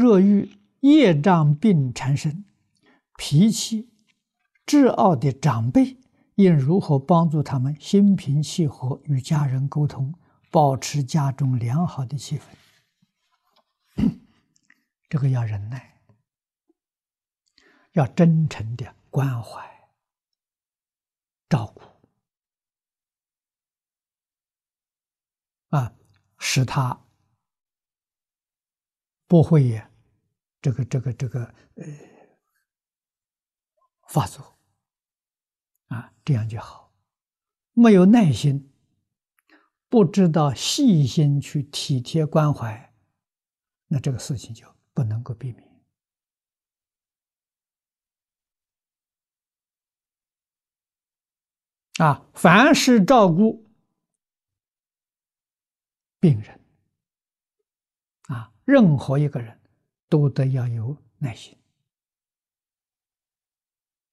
若遇业障病缠身、脾气执傲的长辈，应如何帮助他们心平气和，与家人沟通，保持家中良好的气氛？这个要忍耐，要真诚的关怀、照顾，啊，使他不会也，这个、这个、这个，呃，发作。啊，这样就好。没有耐心，不知道细心去体贴关怀，那这个事情就不能够避免。啊，凡是照顾病人，啊，任何一个人都得要有耐心。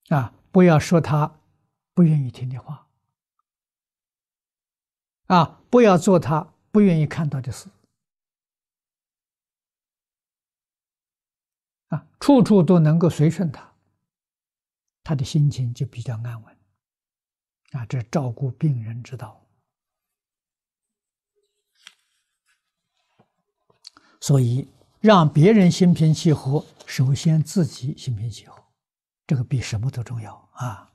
啊，不要说他。不愿意听的话，啊，不要做他不愿意看到的事，啊，处处都能够随顺他，他的心情就比较安稳，啊，这照顾病人之道。所以，让别人心平气和，首先自己心平气和，这个比什么都重要啊。